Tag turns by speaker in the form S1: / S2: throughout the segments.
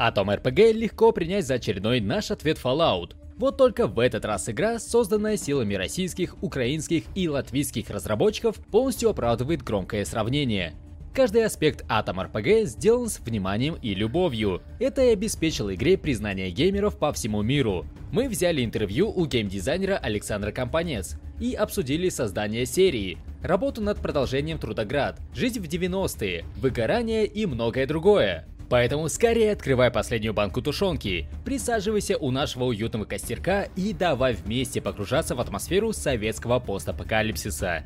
S1: Atom RPG легко принять за очередной наш ответ Fallout. Вот только в этот раз игра, созданная силами российских, украинских и латвийских разработчиков, полностью оправдывает громкое сравнение. Каждый аспект Atom RPG сделан с вниманием и любовью. Это и обеспечило игре признание геймеров по всему миру. Мы взяли интервью у геймдизайнера Александра Компанец и обсудили создание серии, работу над продолжением Трудоград, жизнь в 90-е, выгорание и многое другое. Поэтому скорее открывай последнюю банку тушенки, присаживайся у нашего уютного костерка и давай вместе погружаться в атмосферу советского постапокалипсиса.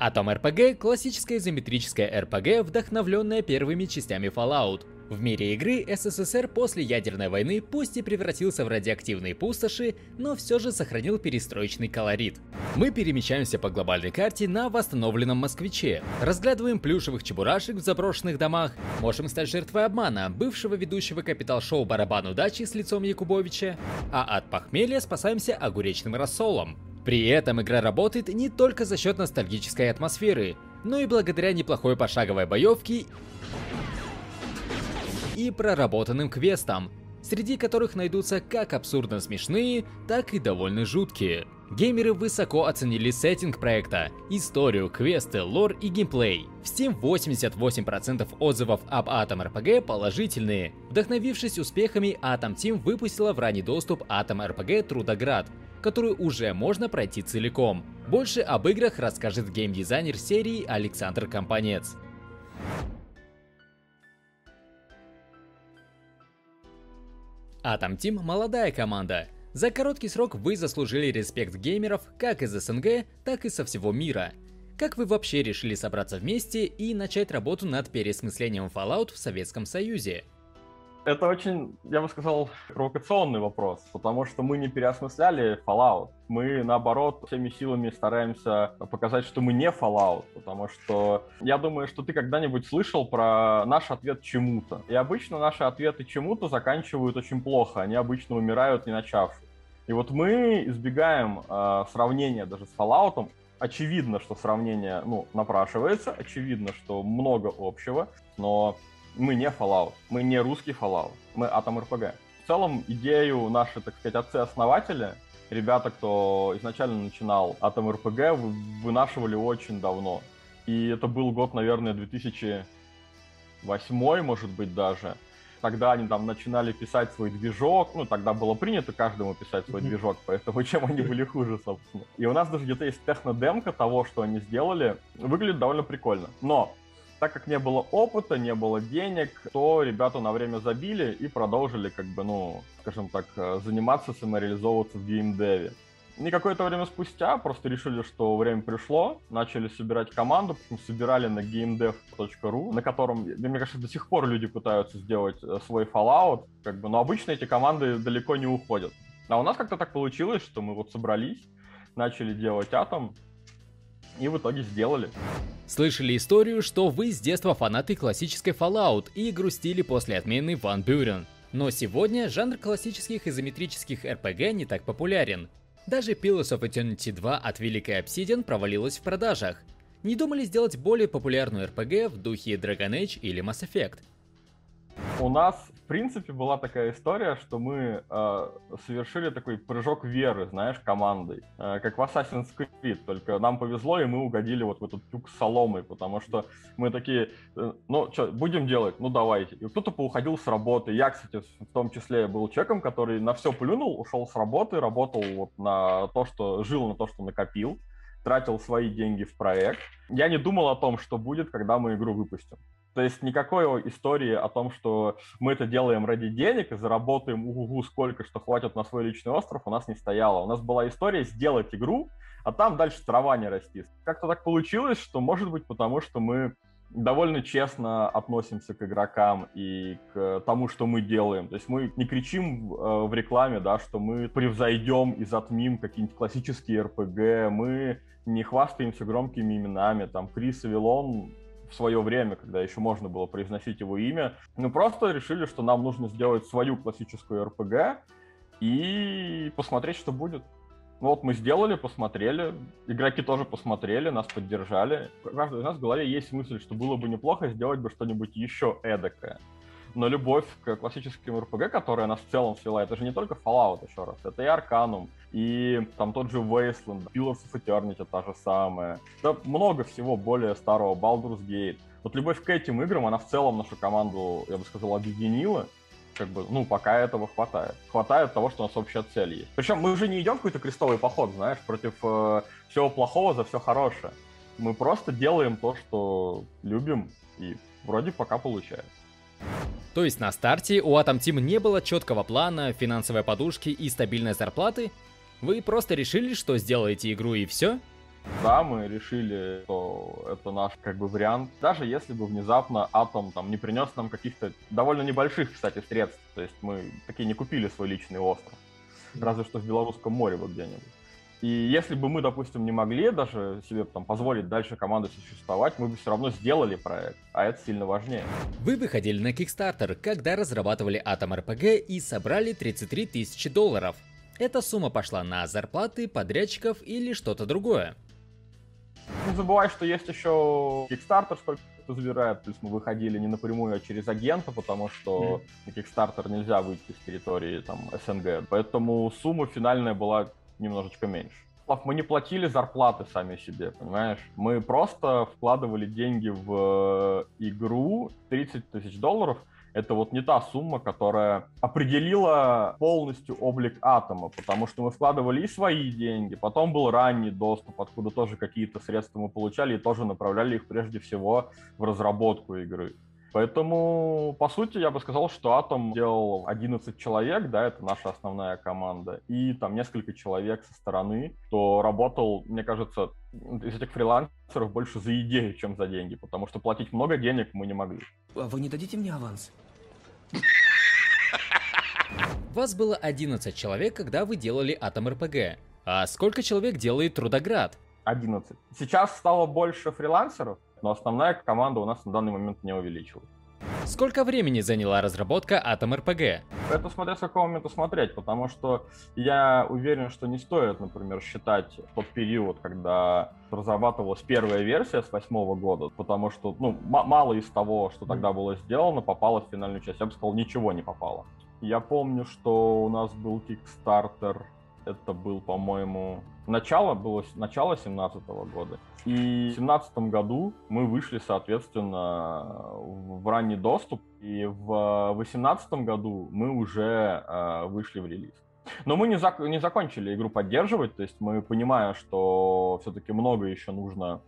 S1: Atom RPG — классическая изометрическая RPG, вдохновленная первыми частями Fallout. В мире игры СССР после ядерной войны пусть и превратился в радиоактивные пустоши, но все же сохранил перестроечный колорит. Мы перемещаемся по глобальной карте на восстановленном москвиче, разглядываем плюшевых чебурашек в заброшенных домах, можем стать жертвой обмана, бывшего ведущего капитал-шоу «Барабан удачи» с лицом Якубовича, а от похмелья спасаемся огуречным рассолом. При этом игра работает не только за счет ностальгической атмосферы, но и благодаря неплохой пошаговой боевке и проработанным квестам, среди которых найдутся как абсурдно смешные, так и довольно жуткие. Геймеры высоко оценили сеттинг проекта, историю, квесты, лор и геймплей. В Steam 88% отзывов об Atom RPG положительные. Вдохновившись успехами, Atom Team выпустила в ранний доступ Atom RPG Трудоград, которую уже можно пройти целиком. Больше об играх расскажет геймдизайнер серии Александр Компанец. Atom Team – молодая команда. За короткий срок вы заслужили респект геймеров как из СНГ, так и со всего мира. Как вы вообще решили собраться вместе и начать работу над переосмыслением Fallout в Советском Союзе?
S2: Это очень, я бы сказал, провокационный вопрос, потому что мы не переосмысляли Fallout. Мы, наоборот, всеми силами стараемся показать, что мы не Fallout, потому что я думаю, что ты когда-нибудь слышал про наш ответ чему-то. И обычно наши ответы чему-то заканчивают очень плохо, они обычно умирают не начавшись. И вот мы избегаем э, сравнения даже с Fallout, очевидно, что сравнение ну, напрашивается, очевидно, что много общего, но мы не Fallout, мы не русский Fallout, мы Atom RPG. В целом, идею наши, так сказать, отцы-основатели, ребята, кто изначально начинал Atom RPG, вынашивали очень давно. И это был год, наверное, 2008, может быть, даже. Тогда они там начинали писать свой движок, ну, тогда было принято каждому писать свой mm-hmm. движок, поэтому чем они были хуже, собственно. И у нас даже где-то есть технодемка того, что они сделали, выглядит довольно прикольно. Но так как не было опыта, не было денег, то ребята на время забили и продолжили, как бы, ну, скажем так, э, заниматься, самореализовываться в геймдеве. И какое-то время спустя просто решили, что время пришло, начали собирать команду, собирали на gamedev.ru, на котором, мне кажется, до сих пор люди пытаются сделать э, свой Fallout, как бы, но обычно эти команды далеко не уходят. А у нас как-то так получилось, что мы вот собрались, начали делать Атом, и в итоге сделали.
S1: Слышали историю, что вы с детства фанаты классической Fallout и грустили после отмены Van Buren. Но сегодня жанр классических изометрических RPG не так популярен. Даже Pillars of Eternity 2 от Великой Obsidian провалилась в продажах. Не думали сделать более популярную RPG в духе Dragon Age или Mass Effect?
S2: У нас принципе, была такая история, что мы э, совершили такой прыжок веры, знаешь, командой, э, как в Assassin's Creed, только нам повезло, и мы угодили вот в этот тюк с соломой, потому что мы такие, э, ну, что, будем делать? Ну, давайте. И кто-то поуходил с работы. Я, кстати, в том числе был человеком, который на все плюнул, ушел с работы, работал вот на то, что, жил на то, что накопил, тратил свои деньги в проект. Я не думал о том, что будет, когда мы игру выпустим. То есть никакой истории о том, что мы это делаем ради денег и заработаем угу сколько, что хватит на свой личный остров, у нас не стояло. У нас была история сделать игру, а там дальше трава не расти. Как-то так получилось, что, может быть, потому что мы довольно честно относимся к игрокам и к тому, что мы делаем. То есть мы не кричим э, в рекламе, да, что мы превзойдем и затмим какие-нибудь классические РПГ, мы не хвастаемся громкими именами. Там Крис Авилон в свое время, когда еще можно было произносить его имя, мы просто решили, что нам нужно сделать свою классическую РПГ и посмотреть, что будет. Ну вот мы сделали, посмотрели, игроки тоже посмотрели, нас поддержали. У каждого из нас в голове есть мысль, что было бы неплохо сделать бы что-нибудь еще эдакое. Но любовь к классическим РПГ, которая нас в целом свела, это же не только Fallout, еще раз, это и Arcanum, и там тот же Wasteland, Pillars of Eternity та же самая. Да много всего более старого, Baldur's Gate. Вот любовь к этим играм, она в целом нашу команду, я бы сказал, объединила, как бы, ну, пока этого хватает. Хватает того, что у нас общая цель есть. Причем мы уже не идем в какой-то крестовый поход, знаешь, против э, всего плохого за все хорошее. Мы просто делаем то, что любим, и вроде пока получается.
S1: То есть на старте у Atom Team не было четкого плана, финансовой подушки и стабильной зарплаты? Вы просто решили, что сделаете игру и все?
S2: Да, мы решили, что это наш как бы вариант. Даже если бы внезапно Атом там не принес нам каких-то довольно небольших, кстати, средств. То есть мы такие не купили свой личный остров. Разве что в Белорусском море вот где-нибудь. И если бы мы, допустим, не могли даже себе там позволить дальше команде существовать, мы бы все равно сделали проект, а это сильно важнее.
S1: Вы выходили на Kickstarter, когда разрабатывали Atom RPG и собрали 33 тысячи долларов. Эта сумма пошла на зарплаты, подрядчиков или что-то другое.
S2: Не забывай, что есть еще Kickstarter, сколько кто забирает, плюс мы выходили не напрямую, а через агента, потому что mm. на Kickstarter нельзя выйти с территории там СНГ. Поэтому сумма финальная была немножечко меньше. Мы не платили зарплаты сами себе, понимаешь? Мы просто вкладывали деньги в э, игру 30 тысяч долларов. Это вот не та сумма, которая определила полностью облик атома, потому что мы вкладывали и свои деньги, потом был ранний доступ, откуда тоже какие-то средства мы получали и тоже направляли их прежде всего в разработку игры. Поэтому, по сути, я бы сказал, что Атом делал 11 человек, да, это наша основная команда, и там несколько человек со стороны, кто работал, мне кажется, из этих фрилансеров больше за идею, чем за деньги, потому что платить много денег мы не могли.
S3: А вы не дадите мне аванс?
S1: Вас было 11 человек, когда вы делали Атом РПГ. А сколько человек делает Трудоград?
S2: 11. Сейчас стало больше фрилансеров, но основная команда у нас на данный момент не увеличилась.
S1: Сколько времени заняла разработка Atom RPG?
S2: Это смотря с какого момента смотреть, потому что я уверен, что не стоит, например, считать тот период, когда разрабатывалась первая версия с восьмого года, потому что ну, мало из того, что тогда было сделано, попало в финальную часть. Я бы сказал, ничего не попало. Я помню, что у нас был Kickstarter это был, по-моему, начало было начало 17 года. И в 17 году мы вышли, соответственно, в ранний доступ, и в 18 году мы уже э, вышли в релиз. Но мы не, зак не закончили игру поддерживать, то есть мы понимаем, что все-таки много еще нужно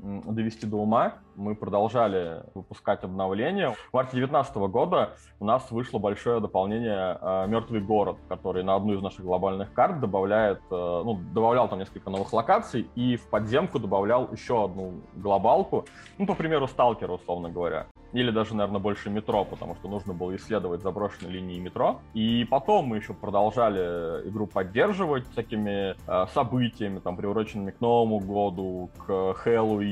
S2: довести до ума. Мы продолжали выпускать обновления. В марте 2019 года у нас вышло большое дополнение э, «Мертвый город», который на одну из наших глобальных карт добавляет, э, ну, добавлял там несколько новых локаций и в подземку добавлял еще одну глобалку, ну, по примеру, «Сталкера», условно говоря или даже, наверное, больше метро, потому что нужно было исследовать заброшенные линии метро. И потом мы еще продолжали игру поддерживать всякими э, событиями, там, приуроченными к Новому году, к Хэллоуину.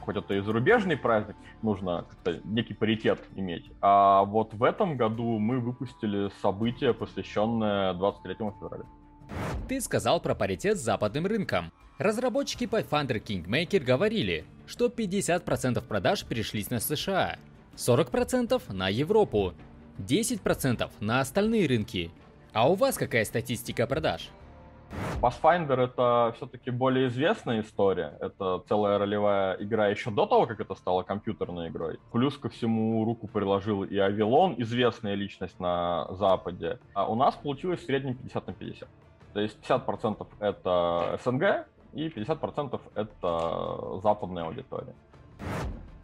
S2: Хоть это и зарубежный праздник, нужно некий паритет иметь. А вот в этом году мы выпустили событие, посвященное 23 февраля.
S1: Ты сказал про паритет с западным рынком. Разработчики Pathfinder Kingmaker говорили, что 50% продаж пришлись на США, 40% на Европу, 10% на остальные рынки. А у вас какая статистика продаж?
S2: Pathfinder это все-таки более известная история. Это целая ролевая игра еще до того, как это стало компьютерной игрой. Плюс ко всему руку приложил и Авилон, известная личность на Западе. А у нас получилось в среднем 50 на 50. То есть 50% это СНГ и 50% это западная аудитория.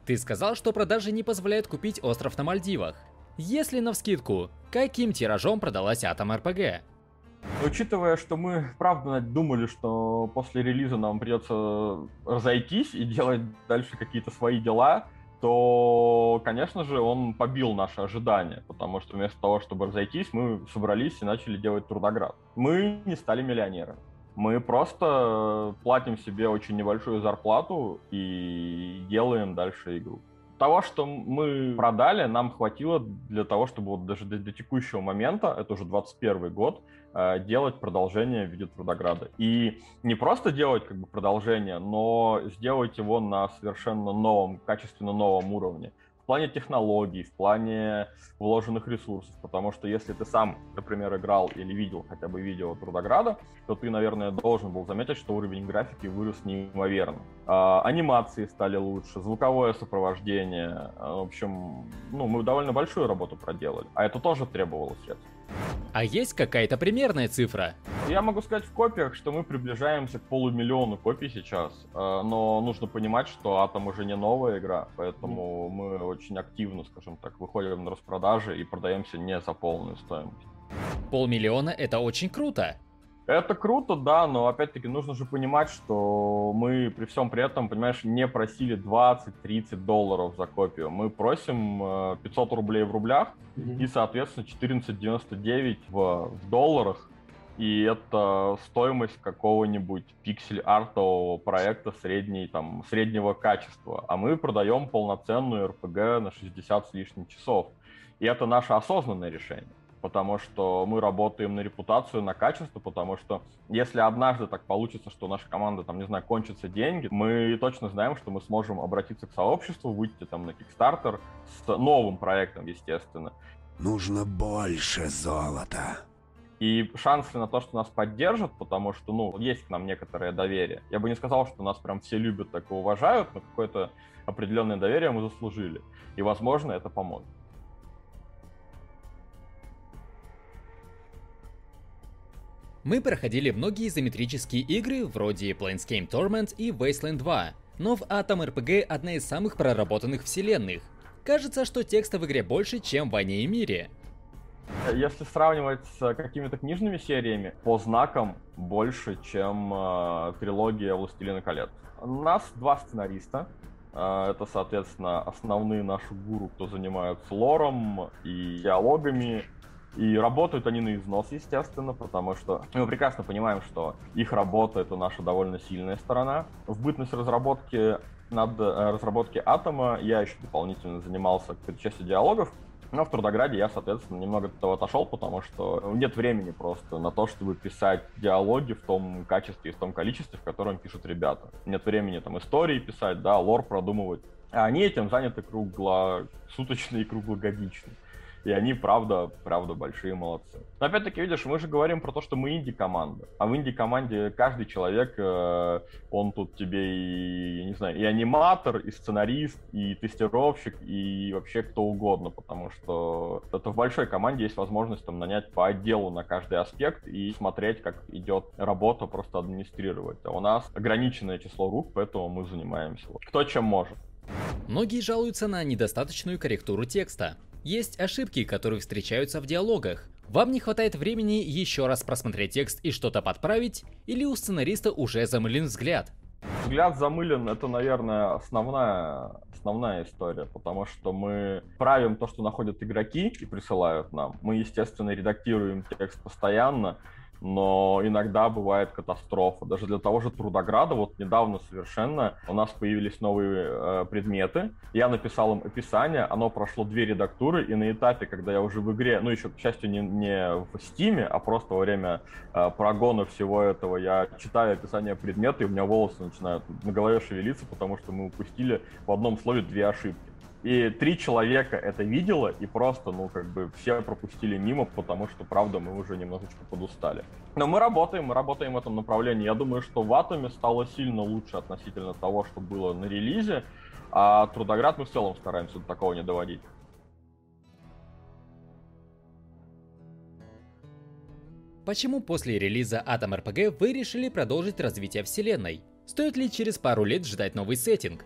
S1: Ты сказал, что продажи не позволяют купить остров на Мальдивах. Если на вскидку, каким тиражом продалась Атом РПГ?
S2: Учитывая, что мы, правда, думали, что после релиза нам придется разойтись и делать дальше какие-то свои дела, то, конечно же, он побил наши ожидания, потому что вместо того, чтобы разойтись, мы собрались и начали делать трудоград. Мы не стали миллионерами Мы просто платим себе очень небольшую зарплату и делаем дальше игру того, что мы продали, нам хватило для того, чтобы вот даже до, до текущего момента, это уже 21 год, э, делать продолжение в виде Трудограда. И не просто делать как бы продолжение, но сделать его на совершенно новом, качественно новом уровне плане технологий, в плане вложенных ресурсов, потому что если ты сам, например, играл или видел хотя бы видео Трудограда, то ты, наверное, должен был заметить, что уровень графики вырос неимоверно. А, анимации стали лучше, звуковое сопровождение, а, в общем, ну, мы довольно большую работу проделали, а это тоже требовало средств.
S1: А есть какая-то примерная цифра?
S2: Я могу сказать в копиях, что мы приближаемся к полумиллиону копий сейчас, э, но нужно понимать, что Атом уже не новая игра, поэтому мы очень активно, скажем так, выходим на распродажи и продаемся не за полную стоимость.
S1: Полмиллиона это очень круто.
S2: Это круто, да, но опять-таки нужно же понимать, что мы при всем при этом, понимаешь, не просили 20-30 долларов за копию. Мы просим 500 э, рублей в рублях mm-hmm. и, соответственно, 14,99 в, в долларах. И это стоимость какого-нибудь пиксель-артового проекта средней, там, среднего качества. А мы продаем полноценную RPG на 60 с лишним часов. И это наше осознанное решение потому что мы работаем на репутацию, на качество, потому что если однажды так получится, что наша команда, там, не знаю, кончатся деньги, мы точно знаем, что мы сможем обратиться к сообществу, выйти там на Kickstarter с новым проектом, естественно.
S3: Нужно больше золота.
S2: И шансы на то, что нас поддержат, потому что, ну, есть к нам некоторое доверие. Я бы не сказал, что нас прям все любят, так и уважают, но какое-то определенное доверие мы заслужили. И, возможно, это поможет.
S1: Мы проходили многие изометрические игры вроде Planescape Torment и Wasteland 2, но в Atom RPG одна из самых проработанных вселенных. Кажется, что текста в игре больше, чем в «Войне и мире».
S2: Если сравнивать с какими-то книжными сериями, по знакам больше, чем э, трилогия «Властелина колец». У нас два сценариста. Э, это, соответственно, основные наши гуру, кто занимаются лором и диалогами, и работают они на износ, естественно, потому что мы прекрасно понимаем, что их работа — это наша довольно сильная сторона. В бытность разработки над э, разработки Атома я еще дополнительно занимался частью диалогов, но в Трудограде я, соответственно, немного от этого отошел, потому что нет времени просто на то, чтобы писать диалоги в том качестве и в том количестве, в котором пишут ребята. Нет времени там истории писать, да, лор продумывать. А они этим заняты круглосуточно и круглогодично. И они, правда, правда, большие молодцы. Но опять-таки, видишь, мы же говорим про то, что мы инди-команда. А в инди-команде каждый человек, э, он тут тебе и, не знаю, и аниматор, и сценарист, и тестировщик, и вообще кто угодно. Потому что это в большой команде есть возможность там нанять по отделу на каждый аспект и смотреть, как идет работа, просто администрировать. А у нас ограниченное число рук, поэтому мы занимаемся. Кто чем может.
S1: Многие жалуются на недостаточную корректуру текста. Есть ошибки, которые встречаются в диалогах. Вам не хватает времени еще раз просмотреть текст и что-то подправить, или у сценариста уже замылен взгляд?
S2: Взгляд замылен, это, наверное, основная, основная история, потому что мы правим то, что находят игроки и присылают нам. Мы, естественно, редактируем текст постоянно, но иногда бывает катастрофа. Даже для того же Трудограда, вот недавно совершенно у нас появились новые э, предметы, я написал им описание, оно прошло две редактуры, и на этапе, когда я уже в игре, ну еще, к счастью, не, не в Стиме, а просто во время э, прогона всего этого, я читаю описание предмета, и у меня волосы начинают на голове шевелиться, потому что мы упустили в одном слове две ошибки. И три человека это видело, и просто, ну, как бы все пропустили мимо, потому что, правда, мы уже немножечко подустали. Но мы работаем, мы работаем в этом направлении. Я думаю, что в Атоме стало сильно лучше относительно того, что было на релизе, а Трудоград мы в целом стараемся до такого не доводить.
S1: Почему после релиза Atom RPG вы решили продолжить развитие вселенной? Стоит ли через пару лет ждать новый сеттинг?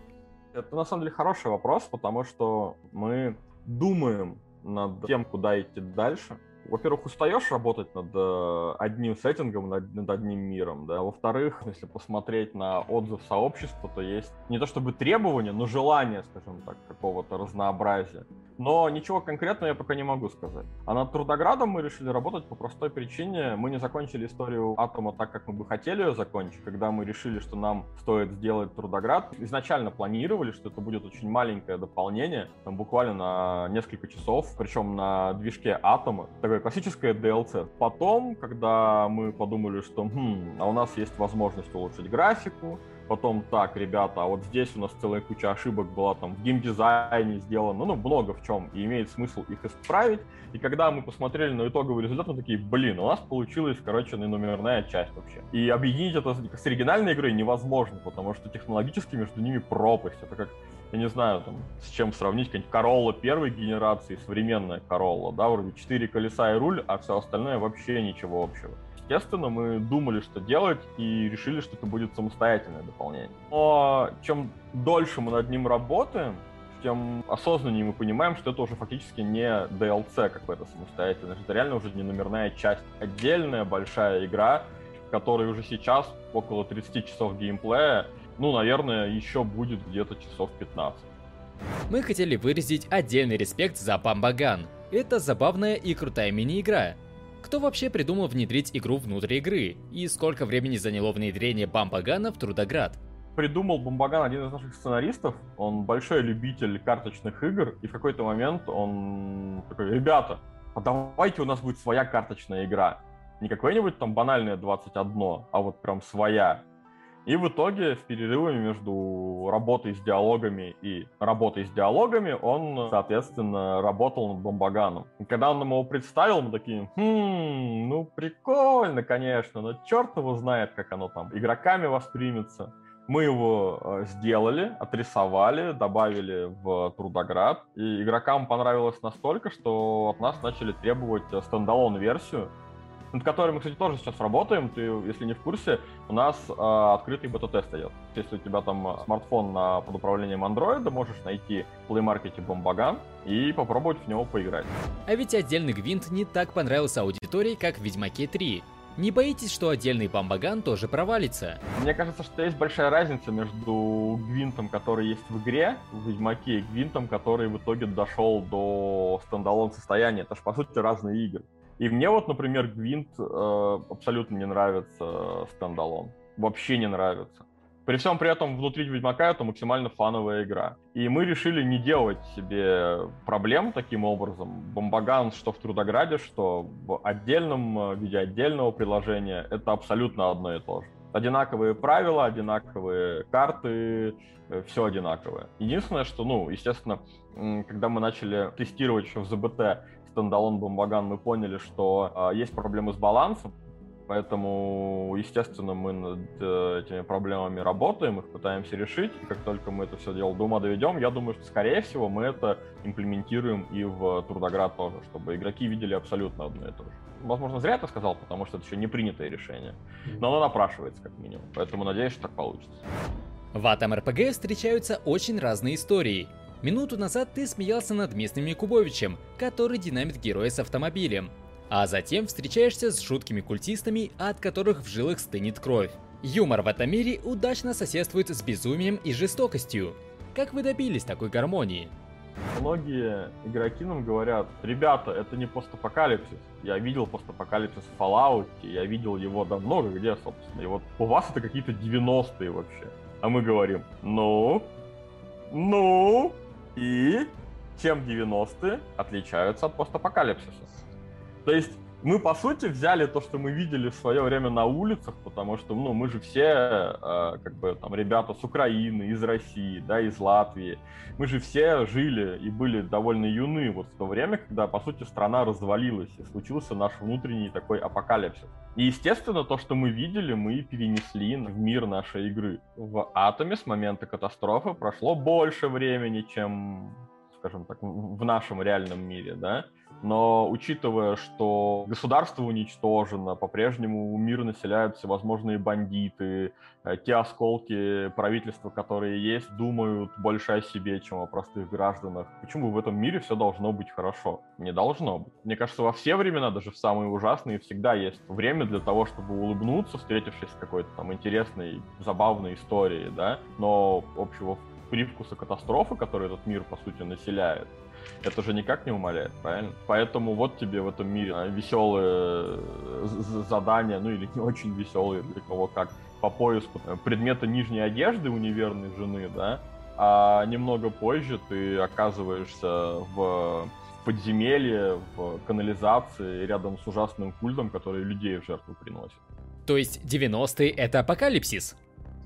S2: Это на самом деле хороший вопрос, потому что мы думаем над тем, куда идти дальше. Во-первых, устаешь работать над э, одним сеттингом, над, над одним миром, да. Во-вторых, если посмотреть на отзыв сообщества, то есть не то чтобы требования, но желание, скажем так, какого-то разнообразия. Но ничего конкретного я пока не могу сказать. А над Трудоградом мы решили работать по простой причине. Мы не закончили историю Атома так, как мы бы хотели ее закончить, когда мы решили, что нам стоит сделать Трудоград. Изначально планировали, что это будет очень маленькое дополнение, там буквально на несколько часов, причем на движке Атома. Такое классическое DLC. Потом, когда мы подумали, что хм, а у нас есть возможность улучшить графику, потом так, ребята, а вот здесь у нас целая куча ошибок была там в геймдизайне сделано, ну, много в чем, и имеет смысл их исправить. И когда мы посмотрели на итоговый результат, мы такие, блин, у нас получилась, короче, номерная часть вообще. И объединить это с оригинальной игрой невозможно, потому что технологически между ними пропасть. Это как я не знаю, там, с чем сравнить, какая-нибудь Королла первой генерации, современная Королла, да, вроде четыре колеса и руль, а все остальное вообще ничего общего естественно, мы думали, что делать, и решили, что это будет самостоятельное дополнение. Но чем дольше мы над ним работаем, тем осознаннее мы понимаем, что это уже фактически не DLC какой-то самостоятельный, это реально уже не номерная часть, отдельная большая игра, в которой уже сейчас около 30 часов геймплея, ну, наверное, еще будет где-то часов 15.
S1: Мы хотели выразить отдельный респект за Бамбаган. Это забавная и крутая мини-игра, кто вообще придумал внедрить игру внутрь игры? И сколько времени заняло внедрение Бамбагана в Трудоград?
S2: Придумал Бамбаган один из наших сценаристов. Он большой любитель карточных игр. И в какой-то момент он такой, ребята, а давайте у нас будет своя карточная игра. Не какое-нибудь там банальное 21, а вот прям своя. И в итоге, в перерыве между работой с диалогами и работой с диалогами, он, соответственно, работал над Бомбаганом. И когда он нам его представил, мы такие, хм, ну прикольно, конечно, но черт его знает, как оно там игроками воспримется. Мы его э, сделали, отрисовали, добавили в Трудоград, и игрокам понравилось настолько, что от нас начали требовать стендалон-версию, над которой мы, кстати, тоже сейчас работаем. Ты, если не в курсе, у нас э, открытый бета-тест идет. Если у тебя там а, смартфон на, под управлением Android, можешь найти в Play Market Бомбаган и попробовать в него поиграть.
S1: А ведь отдельный гвинт не так понравился аудитории, как в Ведьмаке 3. Не боитесь, что отдельный бомбаган тоже провалится?
S2: Мне кажется, что есть большая разница между гвинтом, который есть в игре, в Ведьмаке, и гвинтом, который в итоге дошел до стендалон состояния. Это же, по сути, разные игры. И мне вот, например, Гвинт э, абсолютно не нравится стендалон. Вообще не нравится. При всем при этом внутри Ведьмака это максимально фановая игра. И мы решили не делать себе проблем таким образом. Бомбаган, что в Трудограде, что в отдельном э, виде отдельного приложения, это абсолютно одно и то же. Одинаковые правила, одинаковые карты, э, все одинаковое. Единственное, что, ну, естественно, когда мы начали тестировать еще в ЗБТ стендалон Бомбаган мы поняли, что э, есть проблемы с балансом, поэтому, естественно, мы над э, этими проблемами работаем, их пытаемся решить, и как только мы это все дело до ума доведем, я думаю, что, скорее всего, мы это имплементируем и в Трудоград тоже, чтобы игроки видели абсолютно одно и то же. Возможно, зря это сказал, потому что это еще не принятое решение, но оно напрашивается как минимум, поэтому надеюсь, что так получится.
S1: В Атом РПГ встречаются очень разные истории, Минуту назад ты смеялся над местным Якубовичем, который динамит героя с автомобилем. А затем встречаешься с жуткими культистами, от которых в жилах стынет кровь. Юмор в этом мире удачно соседствует с безумием и жестокостью. Как вы добились такой гармонии?
S2: Многие игроки нам говорят, ребята, это не постапокалипсис. Я видел постапокалипсис в Fallout, я видел его давно, где, собственно. И вот у вас это какие-то 90-е вообще. А мы говорим, ну, ну, и чем 90-е отличаются от постапокалипсиса. То есть мы, по сути, взяли то, что мы видели в свое время на улицах, потому что, ну, мы же все, э, как бы, там, ребята с Украины, из России, да, из Латвии. Мы же все жили и были довольно юны вот в то время, когда, по сути, страна развалилась, и случился наш внутренний такой апокалипсис. И, естественно, то, что мы видели, мы перенесли в мир нашей игры. В Атоме с момента катастрофы прошло больше времени, чем, скажем так, в нашем реальном мире, да, но учитывая, что государство уничтожено, по-прежнему мир населяют всевозможные бандиты, э, те осколки правительства, которые есть, думают больше о себе, чем о простых гражданах. Почему в этом мире все должно быть хорошо? Не должно быть. Мне кажется, во все времена, даже в самые ужасные, всегда есть время для того, чтобы улыбнуться, встретившись с какой-то там интересной, забавной историей, да, но общего привкуса катастрофы, который этот мир, по сути, населяет, это же никак не умаляет, правильно? Поэтому вот тебе в этом мире веселые э, задания, ну или не очень веселые, для кого как, по поиску предмета нижней одежды у неверной жены, да, а немного позже ты оказываешься в подземелье, в канализации рядом с ужасным культом, который людей в жертву приносит.
S1: То есть 90-е это апокалипсис?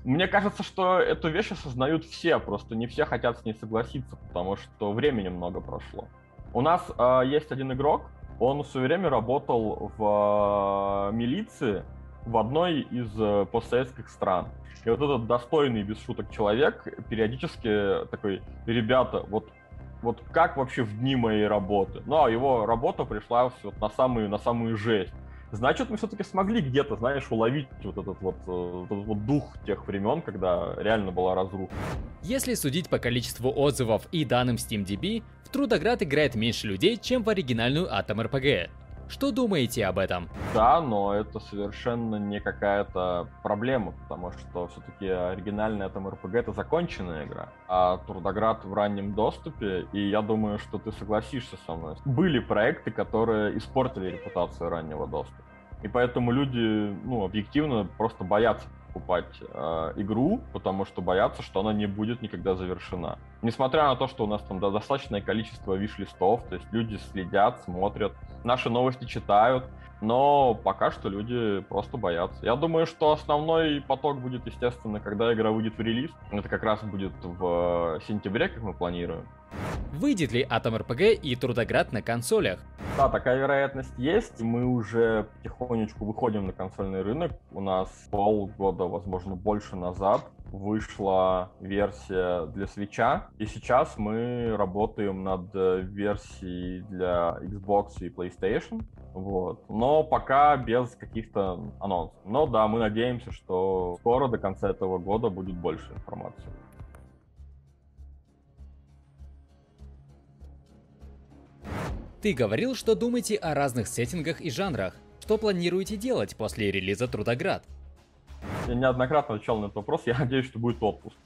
S2: Мне кажется, что эту вещь осознают все, просто не все хотят с ней согласиться, потому что времени много прошло. У нас э, есть один игрок, он в свое время работал в э, милиции в одной из э, постсоветских стран. И вот этот достойный, без шуток, человек периодически такой, ребята, вот вот как вообще в дни моей работы. Ну, а его работа пришла вот на самую, на самую жесть. Значит, мы все-таки смогли где-то, знаешь, уловить вот этот вот, э, этот вот дух тех времен, когда реально была разруха.
S1: Если судить по количеству отзывов и данным SteamDB, в Трудоград играет меньше людей, чем в оригинальную Atom RPG. Что думаете об этом?
S2: Да, но это совершенно не какая-то проблема, потому что все-таки оригинальная там RPG это законченная игра, а Трудоград в раннем доступе, и я думаю, что ты согласишься со мной. Были проекты, которые испортили репутацию раннего доступа. И поэтому люди, ну, объективно просто боятся покупать э, игру, потому что боятся, что она не будет никогда завершена. Несмотря на то, что у нас там достаточное количество виш-листов, то есть люди следят, смотрят, наши новости читают, но пока что люди просто боятся. Я думаю, что основной поток будет, естественно, когда игра выйдет в релиз. Это как раз будет в сентябре, как мы планируем.
S1: Выйдет ли Atom RPG и Трудоград на консолях?
S2: Да, такая вероятность есть. Мы уже потихонечку выходим на консольный рынок. У нас полгода, возможно, больше назад вышла версия для свеча, и сейчас мы работаем над версией для Xbox и PlayStation. Вот. Но пока без каких-то анонсов. Но да, мы надеемся, что скоро до конца этого года будет больше информации.
S1: Ты говорил, что думаете о разных сеттингах и жанрах. Что планируете делать после релиза Трудоград?
S2: Я неоднократно отвечал на этот вопрос, я надеюсь, что будет отпуск.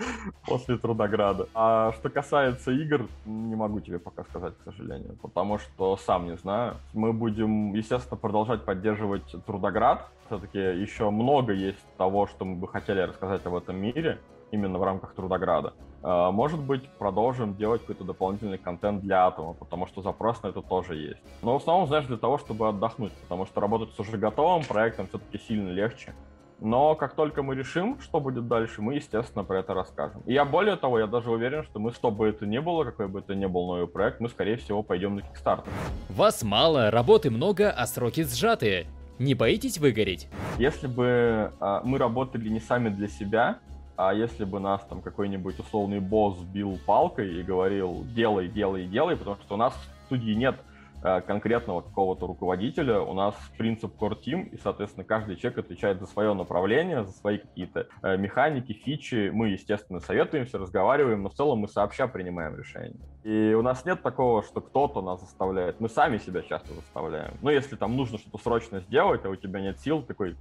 S2: После Трудограда. А что касается игр, не могу тебе пока сказать, к сожалению, потому что сам не знаю. Мы будем, естественно, продолжать поддерживать Трудоград. Все-таки еще много есть того, что мы бы хотели рассказать об этом мире именно в рамках Трудограда. А, может быть, продолжим делать какой-то дополнительный контент для Атома, потому что запрос на это тоже есть. Но в основном, знаешь, для того, чтобы отдохнуть, потому что работать с уже готовым проектом все-таки сильно легче. Но как только мы решим, что будет дальше, мы, естественно, про это расскажем. И я более того, я даже уверен, что мы, что бы это ни было, какой бы это ни был новый проект, мы, скорее всего, пойдем на Kickstarter.
S1: Вас мало, работы много, а сроки сжатые. Не боитесь выгореть?
S2: Если бы э, мы работали не сами для себя, а если бы нас там какой-нибудь условный босс бил палкой и говорил «делай, делай, делай», потому что у нас в студии нет конкретного какого-то руководителя, у нас принцип core team, и, соответственно, каждый человек отвечает за свое направление, за свои какие-то э, механики, фичи. Мы, естественно, советуемся, разговариваем, но в целом мы сообща принимаем решения. И у нас нет такого, что кто-то нас заставляет. Мы сами себя часто заставляем. Ну, если там нужно что-то срочно сделать, а у тебя нет сил, такой,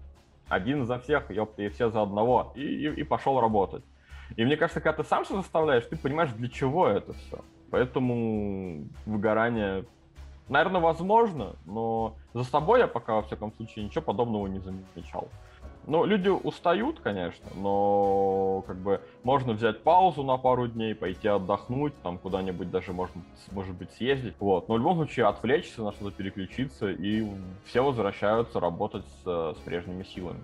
S2: один за всех, ёпта, и все за одного, и, и, и пошел работать. И мне кажется, когда ты сам все заставляешь, ты понимаешь, для чего это все. Поэтому выгорание, наверное, возможно, но за собой я пока, во всяком случае, ничего подобного не замечал. Ну, люди устают, конечно, но как бы можно взять паузу на пару дней, пойти отдохнуть, там куда-нибудь даже можно, может быть, съездить. Вот. Но в любом случае отвлечься, на что-то переключиться, и все возвращаются работать с, с прежними силами.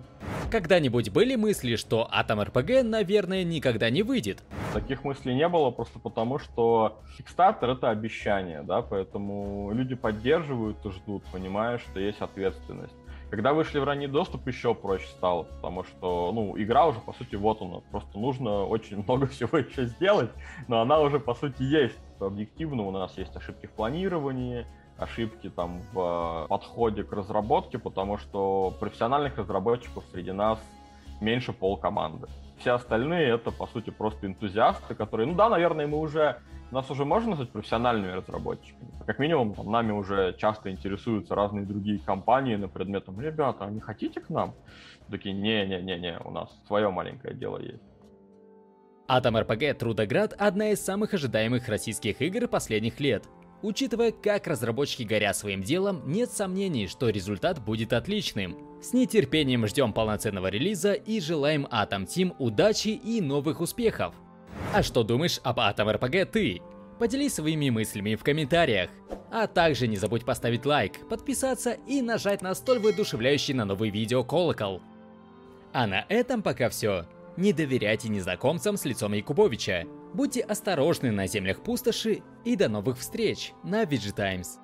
S1: Когда-нибудь были мысли, что Atom RPG, наверное, никогда не выйдет?
S2: Таких мыслей не было, просто потому что Kickstarter — это обещание, да, поэтому люди поддерживают и ждут, понимая, что есть ответственность. Когда вышли в ранний доступ, еще проще стало, потому что, ну, игра уже, по сути, вот она. Просто нужно очень много всего еще сделать, но она уже, по сути, есть. Объективно у нас есть ошибки в планировании, ошибки там в э, подходе к разработке, потому что профессиональных разработчиков среди нас меньше пол команды. Все остальные это, по сути, просто энтузиасты, которые, ну да, наверное, мы уже нас уже можно назвать профессиональными разработчиками. Как минимум, там, нами уже часто интересуются разные другие компании на предмет, там, ребята, а не хотите к нам? Такие, не-не-не-не, у нас свое маленькое дело есть.
S1: Atom RPG Трудоград – одна из самых ожидаемых российских игр последних лет. Учитывая, как разработчики горят своим делом, нет сомнений, что результат будет отличным. С нетерпением ждем полноценного релиза и желаем Atom Team удачи и новых успехов. А что думаешь об Atom RPG ты? Поделись своими мыслями в комментариях. А также не забудь поставить лайк, подписаться и нажать на столь воодушевляющий на новые видео колокол. А на этом пока все. Не доверяйте незнакомцам с лицом Якубовича. Будьте осторожны на землях пустоши и до новых встреч на VG Times.